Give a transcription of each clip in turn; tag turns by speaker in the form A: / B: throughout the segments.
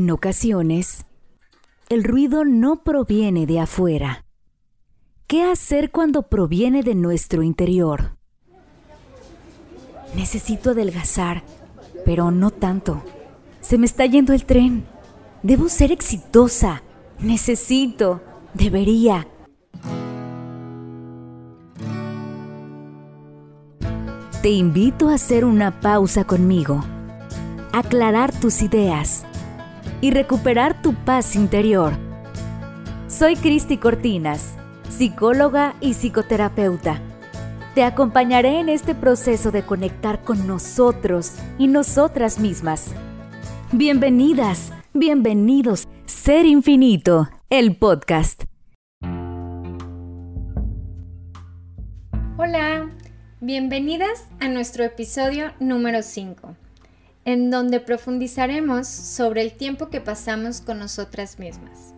A: En ocasiones, el ruido no proviene de afuera. ¿Qué hacer cuando proviene de nuestro interior? Necesito adelgazar, pero no tanto. Se me está yendo el tren. Debo ser exitosa. Necesito. Debería. Te invito a hacer una pausa conmigo, aclarar tus ideas y recuperar tu paz interior. Soy Cristi Cortinas, psicóloga y psicoterapeuta. Te acompañaré en este proceso de conectar con nosotros y nosotras mismas. Bienvenidas, bienvenidos, Ser Infinito, el podcast.
B: Hola. Bienvenidas a nuestro episodio número 5, en donde profundizaremos sobre el tiempo que pasamos con nosotras mismas.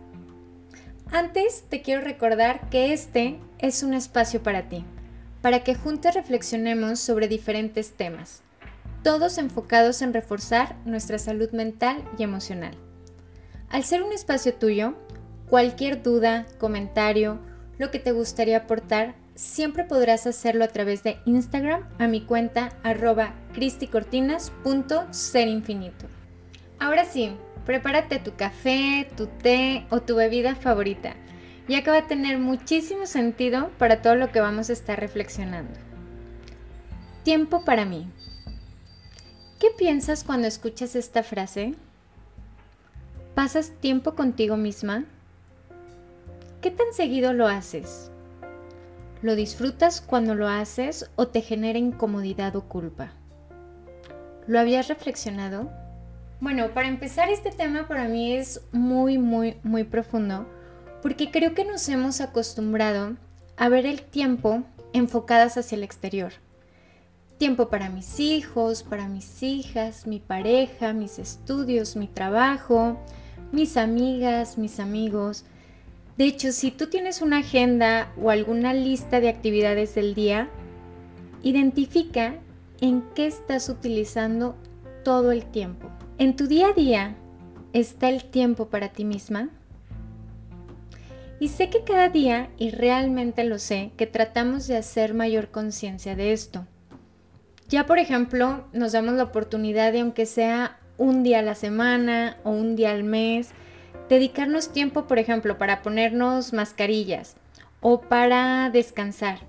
B: Antes te quiero recordar que este es un espacio para ti, para que juntas reflexionemos sobre diferentes temas, todos enfocados en reforzar nuestra salud mental y emocional. Al ser un espacio tuyo, cualquier duda, comentario, lo que te gustaría aportar, siempre podrás hacerlo a través de Instagram a mi cuenta arroba cristicortinas.serinfinito. Ahora sí, prepárate tu café, tu té o tu bebida favorita, ya que va a tener muchísimo sentido para todo lo que vamos a estar reflexionando. Tiempo para mí. ¿Qué piensas cuando escuchas esta frase? ¿Pasas tiempo contigo misma? ¿Qué tan seguido lo haces? ¿Lo disfrutas cuando lo haces o te genera incomodidad o culpa? ¿Lo habías reflexionado? Bueno, para empezar este tema para mí es muy, muy, muy profundo porque creo que nos hemos acostumbrado a ver el tiempo enfocadas hacia el exterior. Tiempo para mis hijos, para mis hijas, mi pareja, mis estudios, mi trabajo, mis amigas, mis amigos. De hecho, si tú tienes una agenda o alguna lista de actividades del día, identifica en qué estás utilizando todo el tiempo. En tu día a día está el tiempo para ti misma. Y sé que cada día, y realmente lo sé, que tratamos de hacer mayor conciencia de esto. Ya por ejemplo, nos damos la oportunidad de aunque sea un día a la semana o un día al mes, dedicarnos tiempo, por ejemplo, para ponernos mascarillas o para descansar.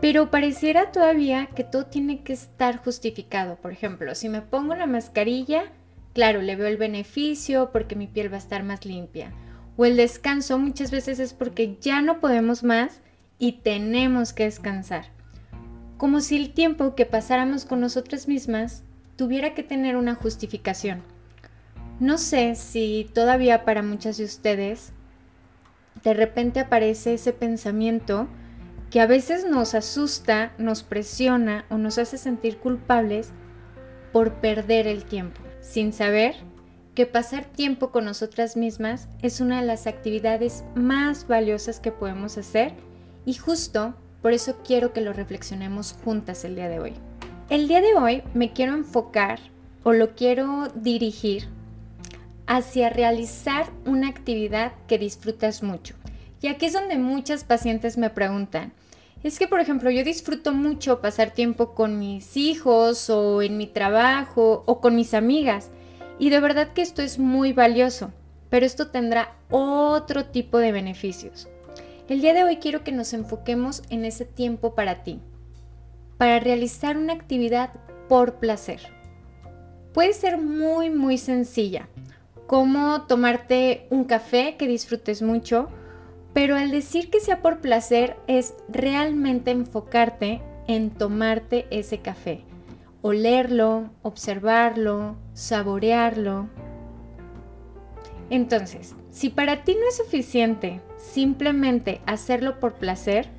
B: Pero pareciera todavía que todo tiene que estar justificado. Por ejemplo, si me pongo la mascarilla, claro, le veo el beneficio porque mi piel va a estar más limpia. O el descanso muchas veces es porque ya no podemos más y tenemos que descansar. Como si el tiempo que pasáramos con nosotras mismas tuviera que tener una justificación. No sé si todavía para muchas de ustedes de repente aparece ese pensamiento que a veces nos asusta, nos presiona o nos hace sentir culpables por perder el tiempo, sin saber que pasar tiempo con nosotras mismas es una de las actividades más valiosas que podemos hacer y justo por eso quiero que lo reflexionemos juntas el día de hoy. El día de hoy me quiero enfocar o lo quiero dirigir hacia realizar una actividad que disfrutas mucho. Y aquí es donde muchas pacientes me preguntan, es que por ejemplo yo disfruto mucho pasar tiempo con mis hijos o en mi trabajo o con mis amigas y de verdad que esto es muy valioso, pero esto tendrá otro tipo de beneficios. El día de hoy quiero que nos enfoquemos en ese tiempo para ti, para realizar una actividad por placer. Puede ser muy muy sencilla, como tomarte un café que disfrutes mucho, pero al decir que sea por placer es realmente enfocarte en tomarte ese café, olerlo, observarlo, saborearlo. Entonces, si para ti no es suficiente simplemente hacerlo por placer,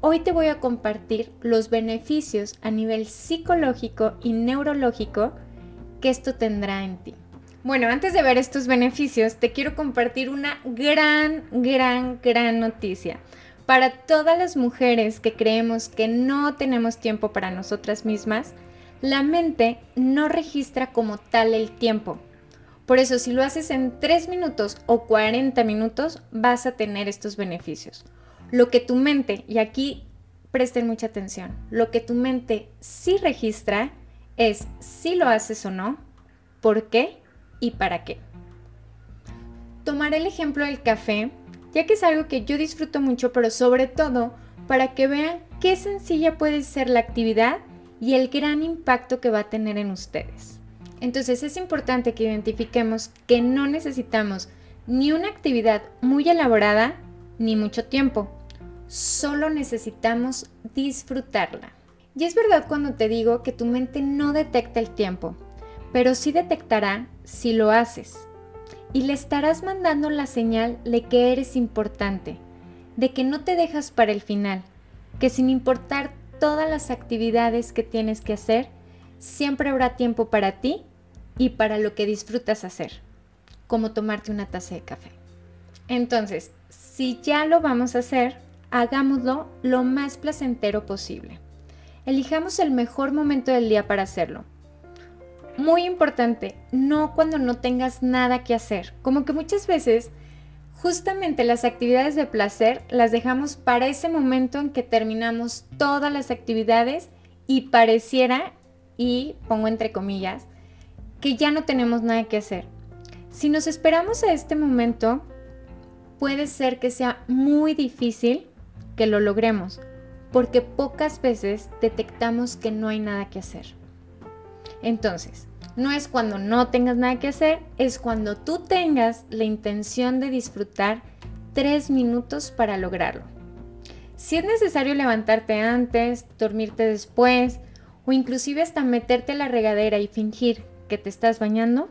B: hoy te voy a compartir los beneficios a nivel psicológico y neurológico que esto tendrá en ti. Bueno, antes de ver estos beneficios, te quiero compartir una gran, gran, gran noticia. Para todas las mujeres que creemos que no tenemos tiempo para nosotras mismas, la mente no registra como tal el tiempo. Por eso, si lo haces en 3 minutos o 40 minutos, vas a tener estos beneficios. Lo que tu mente, y aquí presten mucha atención, lo que tu mente sí registra es si lo haces o no, por qué y para qué. Tomaré el ejemplo del café, ya que es algo que yo disfruto mucho, pero sobre todo para que vean qué sencilla puede ser la actividad y el gran impacto que va a tener en ustedes. Entonces es importante que identifiquemos que no necesitamos ni una actividad muy elaborada ni mucho tiempo. Solo necesitamos disfrutarla. Y es verdad cuando te digo que tu mente no detecta el tiempo, pero sí detectará si lo haces. Y le estarás mandando la señal de que eres importante, de que no te dejas para el final, que sin importar todas las actividades que tienes que hacer, siempre habrá tiempo para ti y para lo que disfrutas hacer, como tomarte una taza de café. Entonces, si ya lo vamos a hacer, hagámoslo lo más placentero posible. Elijamos el mejor momento del día para hacerlo. Muy importante, no cuando no tengas nada que hacer. Como que muchas veces, justamente las actividades de placer las dejamos para ese momento en que terminamos todas las actividades y pareciera, y pongo entre comillas, que ya no tenemos nada que hacer. Si nos esperamos a este momento, puede ser que sea muy difícil que lo logremos, porque pocas veces detectamos que no hay nada que hacer. Entonces, no es cuando no tengas nada que hacer, es cuando tú tengas la intención de disfrutar tres minutos para lograrlo. Si es necesario levantarte antes, dormirte después o inclusive hasta meterte a la regadera y fingir que te estás bañando,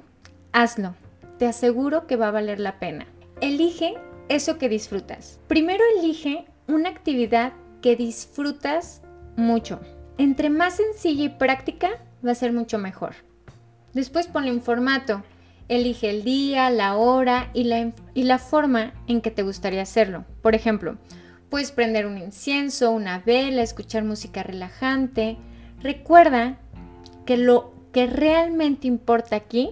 B: hazlo. Te aseguro que va a valer la pena. Elige eso que disfrutas. Primero elige una actividad que disfrutas mucho. Entre más sencilla y práctica, va a ser mucho mejor. Después ponle un formato. Elige el día, la hora y la, y la forma en que te gustaría hacerlo. Por ejemplo, puedes prender un incienso, una vela, escuchar música relajante. Recuerda que lo que realmente importa aquí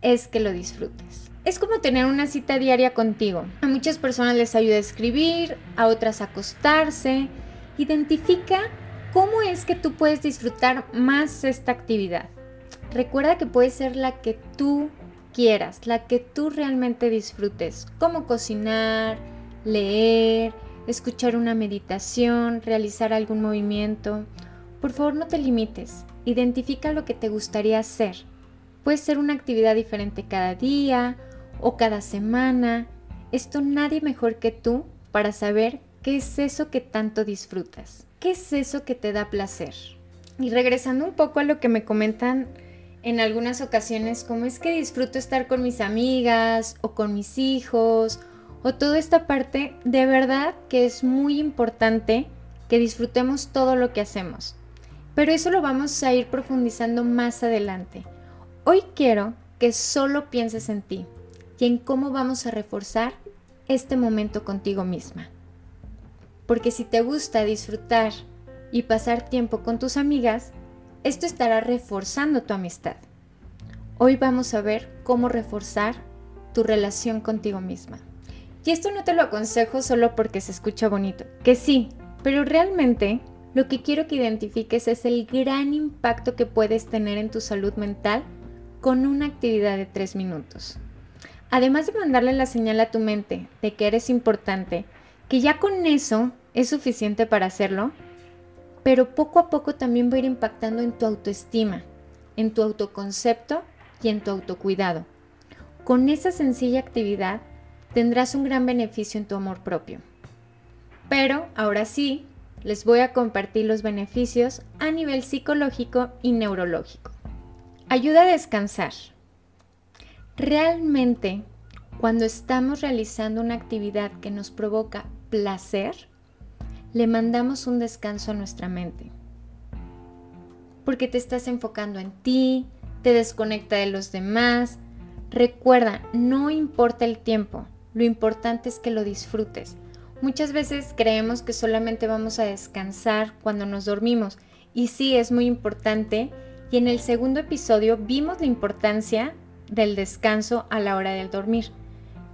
B: es que lo disfrutes. Es como tener una cita diaria contigo. A muchas personas les ayuda a escribir, a otras a acostarse. Identifica cómo es que tú puedes disfrutar más esta actividad. Recuerda que puede ser la que tú quieras, la que tú realmente disfrutes, como cocinar, leer, escuchar una meditación, realizar algún movimiento. Por favor, no te limites. Identifica lo que te gustaría hacer. Puede ser una actividad diferente cada día o cada semana. Esto nadie mejor que tú para saber qué es eso que tanto disfrutas. ¿Qué es eso que te da placer? Y regresando un poco a lo que me comentan en algunas ocasiones, cómo es que disfruto estar con mis amigas o con mis hijos o toda esta parte, de verdad que es muy importante que disfrutemos todo lo que hacemos pero eso lo vamos a ir profundizando más adelante. Hoy quiero que solo pienses en ti y en cómo vamos a reforzar este momento contigo misma. Porque si te gusta disfrutar y pasar tiempo con tus amigas, esto estará reforzando tu amistad. Hoy vamos a ver cómo reforzar tu relación contigo misma. Y esto no te lo aconsejo solo porque se escucha bonito, que sí, pero realmente lo que quiero que identifiques es el gran impacto que puedes tener en tu salud mental con una actividad de tres minutos. Además de mandarle la señal a tu mente de que eres importante, que ya con eso es suficiente para hacerlo, pero poco a poco también va a ir impactando en tu autoestima, en tu autoconcepto y en tu autocuidado. Con esa sencilla actividad tendrás un gran beneficio en tu amor propio. Pero ahora sí, les voy a compartir los beneficios a nivel psicológico y neurológico. Ayuda a descansar. Realmente, cuando estamos realizando una actividad que nos provoca placer, le mandamos un descanso a nuestra mente. Porque te estás enfocando en ti, te desconecta de los demás. Recuerda, no importa el tiempo, lo importante es que lo disfrutes Muchas veces creemos que solamente vamos a descansar cuando nos dormimos y sí es muy importante y en el segundo episodio vimos la importancia del descanso a la hora del dormir.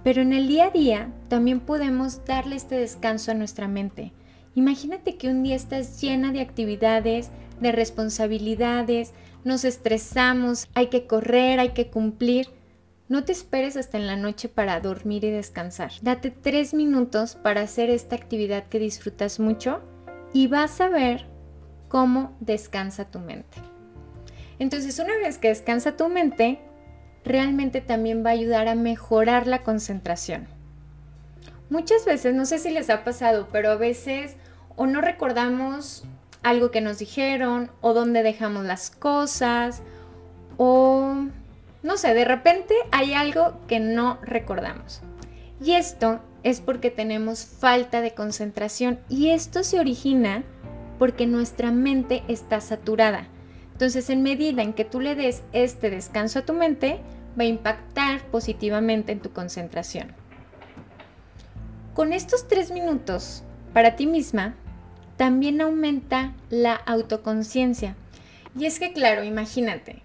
B: Pero en el día a día también podemos darle este descanso a nuestra mente. Imagínate que un día estás llena de actividades, de responsabilidades, nos estresamos, hay que correr, hay que cumplir. No te esperes hasta en la noche para dormir y descansar. Date tres minutos para hacer esta actividad que disfrutas mucho y vas a ver cómo descansa tu mente. Entonces, una vez que descansa tu mente, realmente también va a ayudar a mejorar la concentración. Muchas veces, no sé si les ha pasado, pero a veces o no recordamos algo que nos dijeron o dónde dejamos las cosas o no sé, de repente hay algo que no recordamos. Y esto es porque tenemos falta de concentración y esto se origina porque nuestra mente está saturada. Entonces, en medida en que tú le des este descanso a tu mente, va a impactar positivamente en tu concentración. Con estos tres minutos para ti misma, también aumenta la autoconciencia. Y es que, claro, imagínate,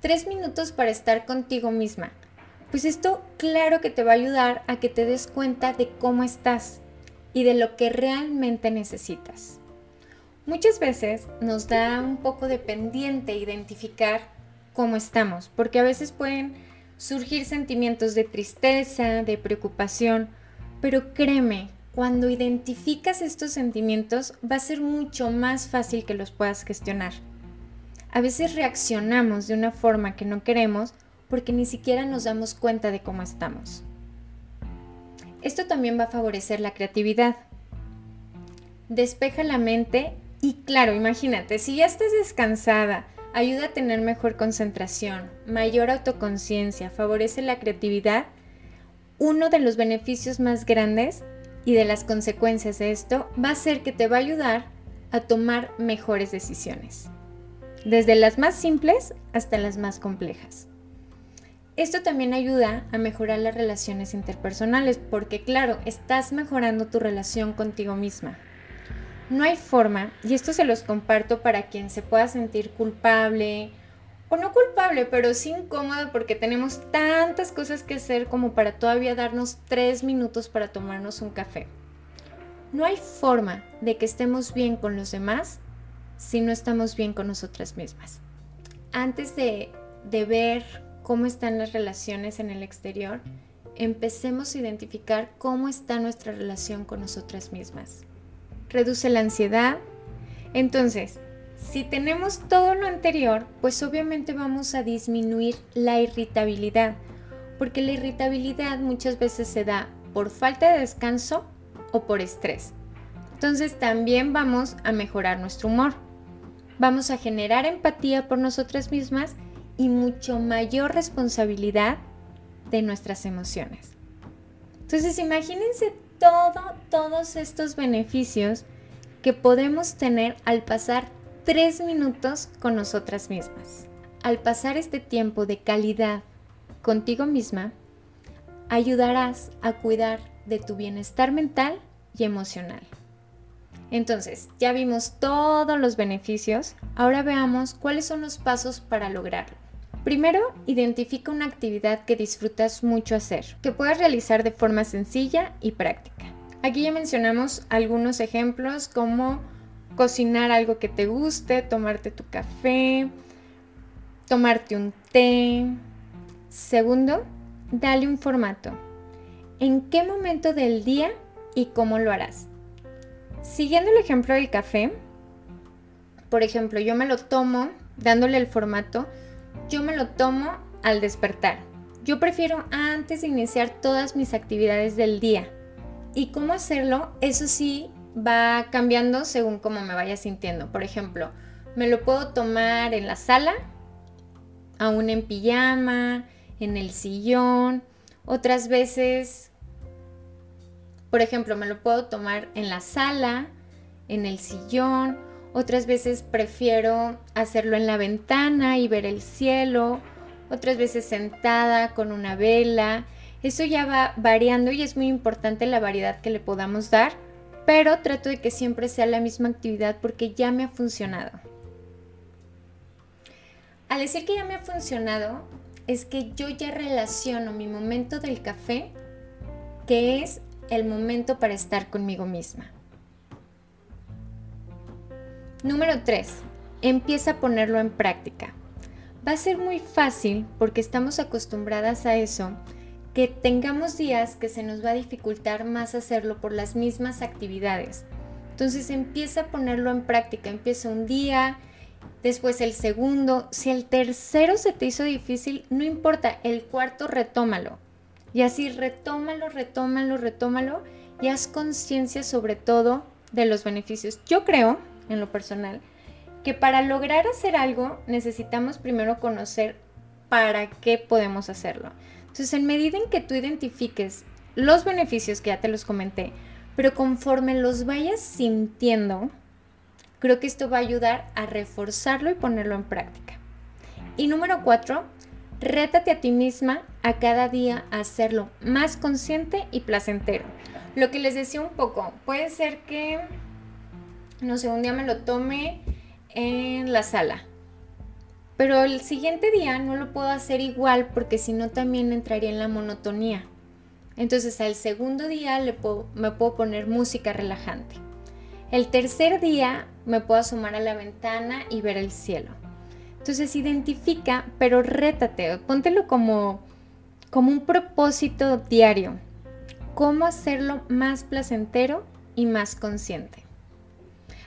B: tres minutos para estar contigo misma. Pues esto claro que te va a ayudar a que te des cuenta de cómo estás y de lo que realmente necesitas. Muchas veces nos da un poco de pendiente identificar cómo estamos, porque a veces pueden surgir sentimientos de tristeza, de preocupación, pero créeme, cuando identificas estos sentimientos va a ser mucho más fácil que los puedas gestionar. A veces reaccionamos de una forma que no queremos porque ni siquiera nos damos cuenta de cómo estamos. Esto también va a favorecer la creatividad. Despeja la mente y claro, imagínate, si ya estás descansada, ayuda a tener mejor concentración, mayor autoconciencia, favorece la creatividad, uno de los beneficios más grandes y de las consecuencias de esto va a ser que te va a ayudar a tomar mejores decisiones, desde las más simples hasta las más complejas. Esto también ayuda a mejorar las relaciones interpersonales porque claro, estás mejorando tu relación contigo misma. No hay forma, y esto se los comparto para quien se pueda sentir culpable, no culpable, pero sí incómoda porque tenemos tantas cosas que hacer como para todavía darnos tres minutos para tomarnos un café. No hay forma de que estemos bien con los demás si no estamos bien con nosotras mismas. Antes de, de ver cómo están las relaciones en el exterior, empecemos a identificar cómo está nuestra relación con nosotras mismas reduce la ansiedad. Entonces, si tenemos todo lo anterior, pues obviamente vamos a disminuir la irritabilidad, porque la irritabilidad muchas veces se da por falta de descanso o por estrés. Entonces también vamos a mejorar nuestro humor. Vamos a generar empatía por nosotras mismas y mucho mayor responsabilidad de nuestras emociones. Entonces imagínense todos estos beneficios que podemos tener al pasar tres minutos con nosotras mismas. Al pasar este tiempo de calidad contigo misma, ayudarás a cuidar de tu bienestar mental y emocional. Entonces, ya vimos todos los beneficios, ahora veamos cuáles son los pasos para lograrlo. Primero, identifica una actividad que disfrutas mucho hacer, que puedas realizar de forma sencilla y práctica. Aquí ya mencionamos algunos ejemplos como cocinar algo que te guste, tomarte tu café, tomarte un té. Segundo, dale un formato. ¿En qué momento del día y cómo lo harás? Siguiendo el ejemplo del café, por ejemplo, yo me lo tomo dándole el formato yo me lo tomo al despertar. Yo prefiero antes de iniciar todas mis actividades del día. ¿Y cómo hacerlo? Eso sí va cambiando según cómo me vaya sintiendo. Por ejemplo, me lo puedo tomar en la sala, aún en pijama, en el sillón. Otras veces, por ejemplo, me lo puedo tomar en la sala, en el sillón otras veces prefiero hacerlo en la ventana y ver el cielo, otras veces sentada con una vela. Eso ya va variando y es muy importante la variedad que le podamos dar, pero trato de que siempre sea la misma actividad porque ya me ha funcionado. Al decir que ya me ha funcionado, es que yo ya relaciono mi momento del café, que es el momento para estar conmigo misma. Número 3. Empieza a ponerlo en práctica. Va a ser muy fácil porque estamos acostumbradas a eso, que tengamos días que se nos va a dificultar más hacerlo por las mismas actividades. Entonces empieza a ponerlo en práctica, empieza un día, después el segundo, si el tercero se te hizo difícil, no importa, el cuarto retómalo. Y así retómalo, retómalo, retómalo y haz conciencia sobre todo de los beneficios. Yo creo, en lo personal, que para lograr hacer algo necesitamos primero conocer para qué podemos hacerlo. Entonces, en medida en que tú identifiques los beneficios que ya te los comenté, pero conforme los vayas sintiendo, creo que esto va a ayudar a reforzarlo y ponerlo en práctica. Y número cuatro, rétate a ti misma a cada día a hacerlo más consciente y placentero. Lo que les decía un poco, puede ser que, no sé, un día me lo tome en la sala, pero el siguiente día no lo puedo hacer igual porque si no también entraría en la monotonía. Entonces al segundo día me puedo poner música relajante. El tercer día me puedo asomar a la ventana y ver el cielo. Entonces identifica, pero rétate, póntelo como, como un propósito diario. Cómo hacerlo más placentero y más consciente.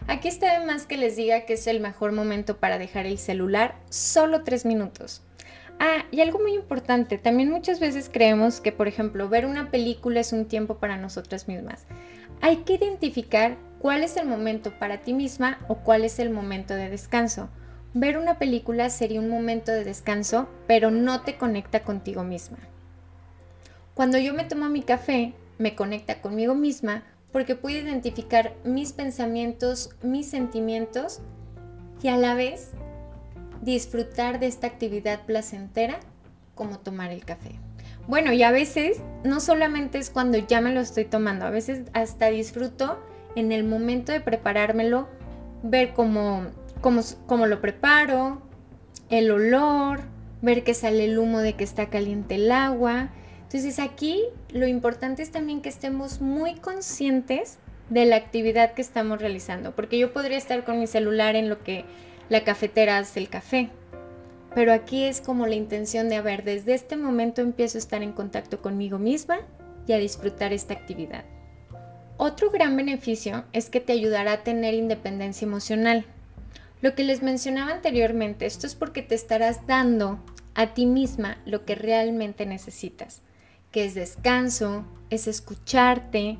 B: Aquí está de más que les diga que es el mejor momento para dejar el celular, solo tres minutos. Ah, y algo muy importante, también muchas veces creemos que, por ejemplo, ver una película es un tiempo para nosotras mismas. Hay que identificar cuál es el momento para ti misma o cuál es el momento de descanso. Ver una película sería un momento de descanso, pero no te conecta contigo misma. Cuando yo me tomo mi café, me conecta conmigo misma porque puedo identificar mis pensamientos, mis sentimientos y a la vez disfrutar de esta actividad placentera como tomar el café. Bueno, y a veces no solamente es cuando ya me lo estoy tomando, a veces hasta disfruto en el momento de preparármelo, ver cómo, cómo, cómo lo preparo, el olor, ver que sale el humo de que está caliente el agua. Entonces aquí lo importante es también que estemos muy conscientes de la actividad que estamos realizando, porque yo podría estar con mi celular en lo que la cafetera hace el café. Pero aquí es como la intención de, a ver, desde este momento empiezo a estar en contacto conmigo misma y a disfrutar esta actividad. Otro gran beneficio es que te ayudará a tener independencia emocional. Lo que les mencionaba anteriormente, esto es porque te estarás dando a ti misma lo que realmente necesitas, que es descanso, es escucharte.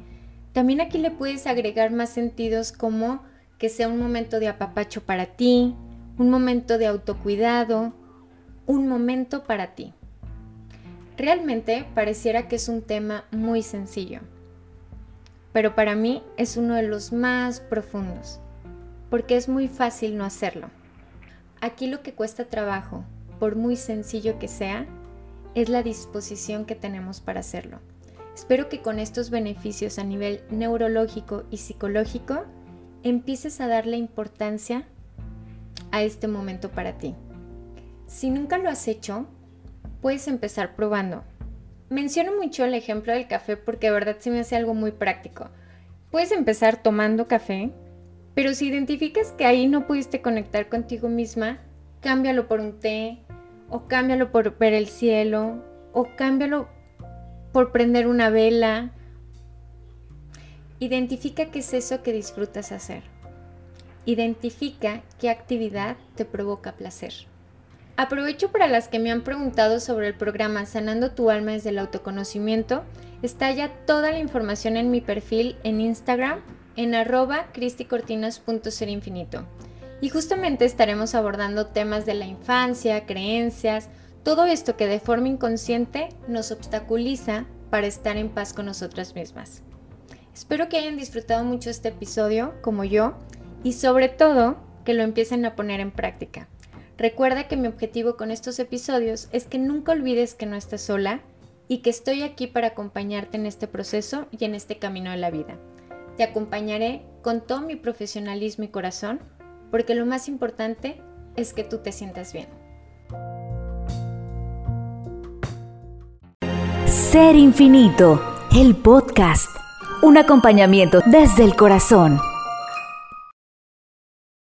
B: También aquí le puedes agregar más sentidos como que sea un momento de apapacho para ti, un momento de autocuidado, un momento para ti. Realmente pareciera que es un tema muy sencillo, pero para mí es uno de los más profundos, porque es muy fácil no hacerlo. Aquí lo que cuesta trabajo, por muy sencillo que sea, es la disposición que tenemos para hacerlo. Espero que con estos beneficios a nivel neurológico y psicológico empieces a darle importancia a este momento para ti. Si nunca lo has hecho, puedes empezar probando. Menciono mucho el ejemplo del café porque de verdad se me hace algo muy práctico. Puedes empezar tomando café, pero si identificas que ahí no pudiste conectar contigo misma, cámbialo por un té, o cámbialo por ver el cielo, o cámbialo por prender una vela, Identifica qué es eso que disfrutas hacer. Identifica qué actividad te provoca placer. Aprovecho para las que me han preguntado sobre el programa Sanando tu alma desde el autoconocimiento. Está ya toda la información en mi perfil en Instagram en arroba cristicortinas.serinfinito. Y justamente estaremos abordando temas de la infancia, creencias, todo esto que de forma inconsciente nos obstaculiza para estar en paz con nosotras mismas. Espero que hayan disfrutado mucho este episodio, como yo, y sobre todo que lo empiecen a poner en práctica. Recuerda que mi objetivo con estos episodios es que nunca olvides que no estás sola y que estoy aquí para acompañarte en este proceso y en este camino de la vida. Te acompañaré con todo mi profesionalismo y corazón, porque lo más importante es que tú te sientas bien.
A: Ser Infinito, el podcast, un acompañamiento desde el corazón.